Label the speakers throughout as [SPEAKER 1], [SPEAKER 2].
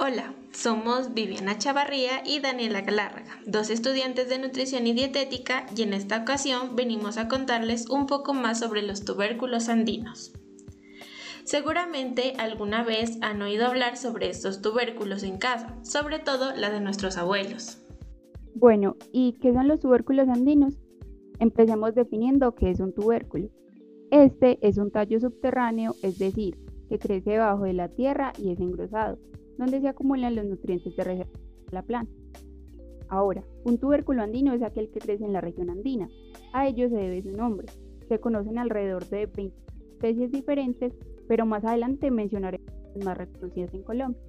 [SPEAKER 1] Hola, somos Viviana Chavarría y Daniela Galárraga, dos estudiantes de nutrición y dietética, y en esta ocasión venimos a contarles un poco más sobre los tubérculos andinos. Seguramente alguna vez han oído hablar sobre estos tubérculos en casa, sobre todo la de nuestros abuelos.
[SPEAKER 2] Bueno, ¿y qué son los tubérculos andinos? Empecemos definiendo qué es un tubérculo. Este es un tallo subterráneo, es decir, que crece debajo de la tierra y es engrosado donde se acumulan los nutrientes de la planta. Ahora, un tubérculo andino es aquel que crece en la región andina. A ello se debe su nombre. Se conocen alrededor de 20 especies diferentes, pero más adelante mencionaré las más reconocidas en Colombia.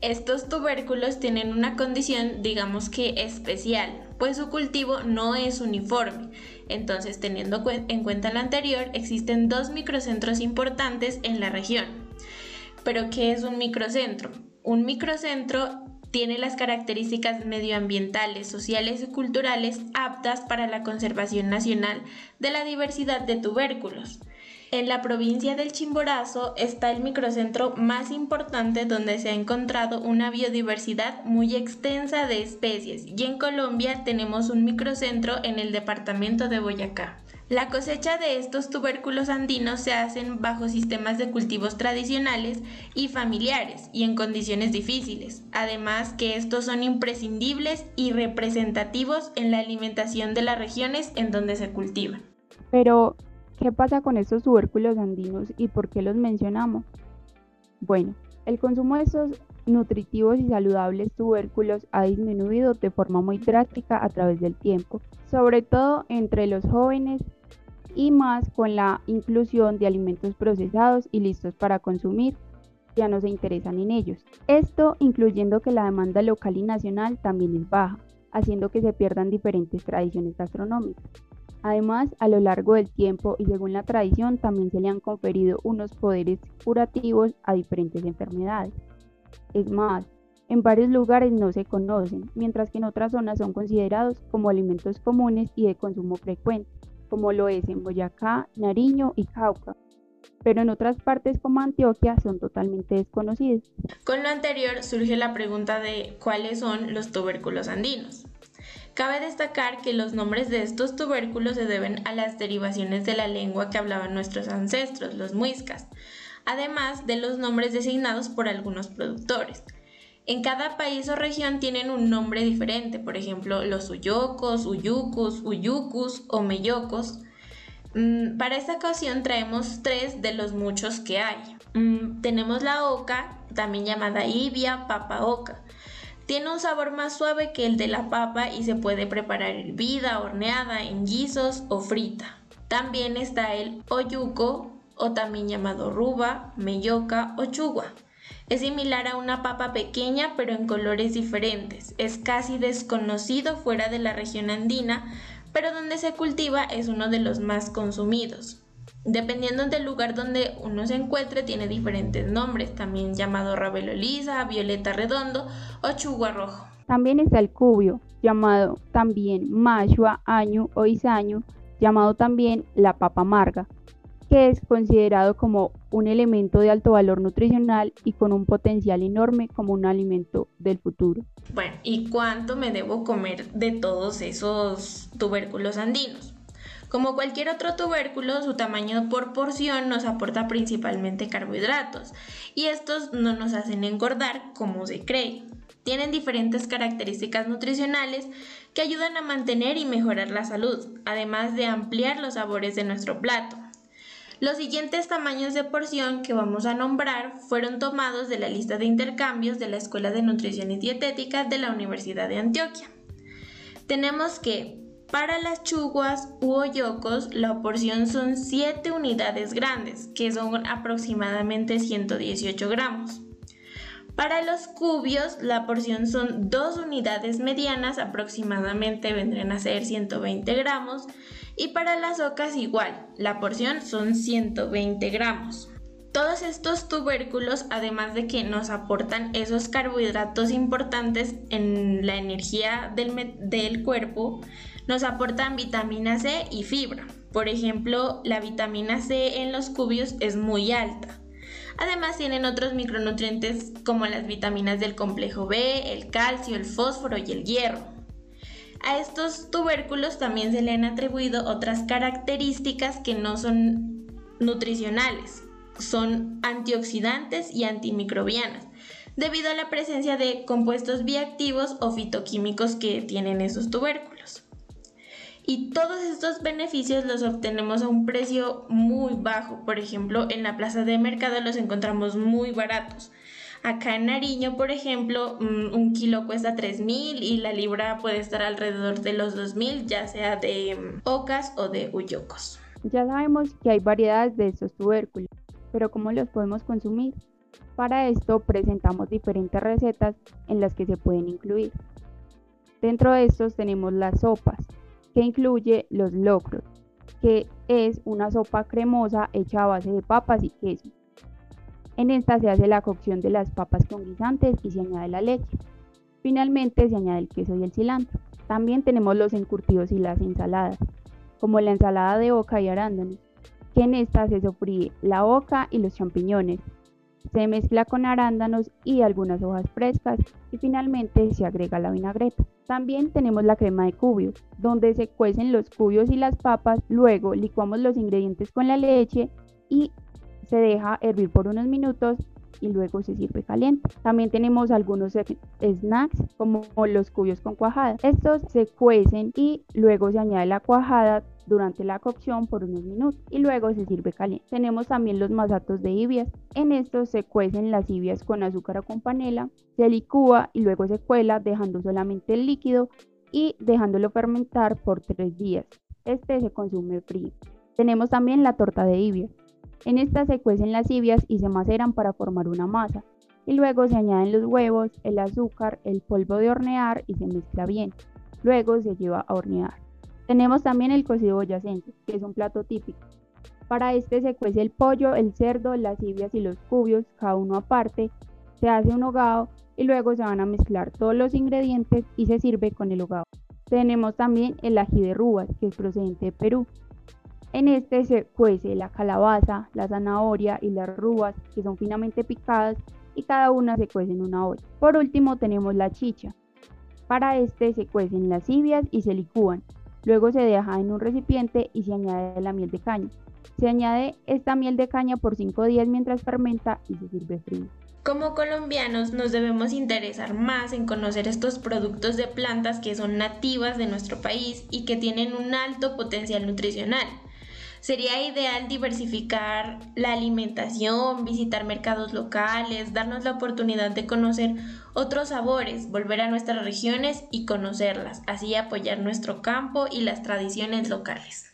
[SPEAKER 1] Estos tubérculos tienen una condición, digamos que especial, pues su cultivo no es uniforme. Entonces, teniendo en cuenta lo anterior, existen dos microcentros importantes en la región. Pero, ¿qué es un microcentro? Un microcentro tiene las características medioambientales, sociales y culturales aptas para la conservación nacional de la diversidad de tubérculos. En la provincia del Chimborazo está el microcentro más importante donde se ha encontrado una biodiversidad muy extensa de especies y en Colombia tenemos un microcentro en el departamento de Boyacá. La cosecha de estos tubérculos andinos se hacen bajo sistemas de cultivos tradicionales y familiares y en condiciones difíciles, además que estos son imprescindibles y representativos en la alimentación de las regiones en donde se cultivan.
[SPEAKER 2] Pero, ¿qué pasa con estos tubérculos andinos y por qué los mencionamos? Bueno, el consumo de estos nutritivos y saludables tubérculos ha disminuido de forma muy drástica a través del tiempo, sobre todo entre los jóvenes y más con la inclusión de alimentos procesados y listos para consumir, ya no se interesan en ellos. Esto incluyendo que la demanda local y nacional también es baja, haciendo que se pierdan diferentes tradiciones gastronómicas. Además, a lo largo del tiempo y según la tradición, también se le han conferido unos poderes curativos a diferentes enfermedades. Es más, en varios lugares no se conocen, mientras que en otras zonas son considerados como alimentos comunes y de consumo frecuente como lo es en Boyacá, Nariño y Cauca, pero en otras partes como Antioquia son totalmente desconocidos.
[SPEAKER 1] Con lo anterior surge la pregunta de cuáles son los tubérculos andinos. Cabe destacar que los nombres de estos tubérculos se deben a las derivaciones de la lengua que hablaban nuestros ancestros, los muiscas, además de los nombres designados por algunos productores. En cada país o región tienen un nombre diferente, por ejemplo, los uyocos, uyucus, uyucus o meyocos. Mm, para esta ocasión traemos tres de los muchos que hay. Mm, tenemos la oca, también llamada ibia, papa oca. Tiene un sabor más suave que el de la papa y se puede preparar hervida, horneada, en guisos o frita. También está el oyuco o también llamado ruba, meyoca o chugua. Es similar a una papa pequeña pero en colores diferentes. Es casi desconocido fuera de la región andina, pero donde se cultiva es uno de los más consumidos. Dependiendo del lugar donde uno se encuentre, tiene diferentes nombres, también llamado rabelo lisa, violeta redondo o chugua rojo.
[SPEAKER 2] También está el cubio, llamado también machua, año o isaño, llamado también la papa amarga que es considerado como un elemento de alto valor nutricional y con un potencial enorme como un alimento del futuro.
[SPEAKER 1] Bueno, ¿y cuánto me debo comer de todos esos tubérculos andinos? Como cualquier otro tubérculo, su tamaño por porción nos aporta principalmente carbohidratos y estos no nos hacen engordar como se cree. Tienen diferentes características nutricionales que ayudan a mantener y mejorar la salud, además de ampliar los sabores de nuestro plato. Los siguientes tamaños de porción que vamos a nombrar fueron tomados de la lista de intercambios de la Escuela de Nutrición y Dietética de la Universidad de Antioquia. Tenemos que para las chuguas u hoyocos la porción son 7 unidades grandes, que son aproximadamente 118 gramos. Para los cubios la porción son 2 unidades medianas, aproximadamente vendrían a ser 120 gramos, y para las ocas igual, la porción son 120 gramos. Todos estos tubérculos, además de que nos aportan esos carbohidratos importantes en la energía del, del, cuerpo, nos aportan vitamina C y fibra. Por ejemplo, la vitamina C en los cubios es muy alta. Además tienen otros micronutrientes como las vitaminas del complejo B, el calcio, el fósforo y el hierro. A estos tubérculos también se le han atribuido otras características que no son nutricionales, son antioxidantes y antimicrobianas, debido a la presencia de compuestos bioactivos o fitoquímicos que tienen esos tubérculos. Y todos estos beneficios los obtenemos a un precio muy bajo. Por ejemplo, en la plaza de mercado los encontramos muy baratos. Acá en Nariño, por ejemplo, mm, un kilo cuesta 3.000 y la libra puede estar alrededor de los 2.000, ya sea de mm, ocas o de uyocos.
[SPEAKER 2] Ya sabemos que hay variedades de estos tubérculos, pero ¿cómo los podemos consumir? Para esto presentamos diferentes recetas en las que se pueden incluir. Dentro de estos tenemos las sopas, que incluye los locros, que es una sopa cremosa hecha a base de papas y queso. En esta se hace la cocción de las papas con guisantes y se añade la leche. Finalmente se añade el queso y el cilantro. También tenemos los encurtidos y las ensaladas, como la ensalada de oca y arándanos, que en esta se sofríe la oca y los champiñones, se mezcla con arándanos y algunas hojas frescas y finalmente se agrega la vinagreta. También tenemos la crema de cubios, donde se cuecen los cubios y las papas, luego licuamos los ingredientes con la leche y se deja hervir por unos minutos y luego se sirve caliente. También tenemos algunos snacks como los cubios con cuajada. Estos se cuecen y luego se añade la cuajada durante la cocción por unos minutos y luego se sirve caliente. Tenemos también los masatos de ibias. En estos se cuecen las ibias con azúcar o con panela, se licúa y luego se cuela dejando solamente el líquido y dejándolo fermentar por tres días. Este se consume frío. Tenemos también la torta de ibias. En esta se cuecen las ibias y se maceran para formar una masa. Y luego se añaden los huevos, el azúcar, el polvo de hornear y se mezcla bien. Luego se lleva a hornear. Tenemos también el cocido boyacense, que es un plato típico. Para este se cuece el pollo, el cerdo, las ibias y los cubios, cada uno aparte. Se hace un hogado y luego se van a mezclar todos los ingredientes y se sirve con el hogado. Tenemos también el ají de rubas, que es procedente de Perú. En este se cuece la calabaza, la zanahoria y las rubas, que son finamente picadas y cada una se cuece en una olla. Por último tenemos la chicha. Para este se cuecen las ibias y se licúan. Luego se deja en un recipiente y se añade la miel de caña. Se añade esta miel de caña por 5 días mientras fermenta y se sirve frío.
[SPEAKER 1] Como colombianos nos debemos interesar más en conocer estos productos de plantas que son nativas de nuestro país y que tienen un alto potencial nutricional. Sería ideal diversificar la alimentación, visitar mercados locales, darnos la oportunidad de conocer otros sabores, volver a nuestras regiones y conocerlas, así apoyar nuestro campo y las tradiciones locales.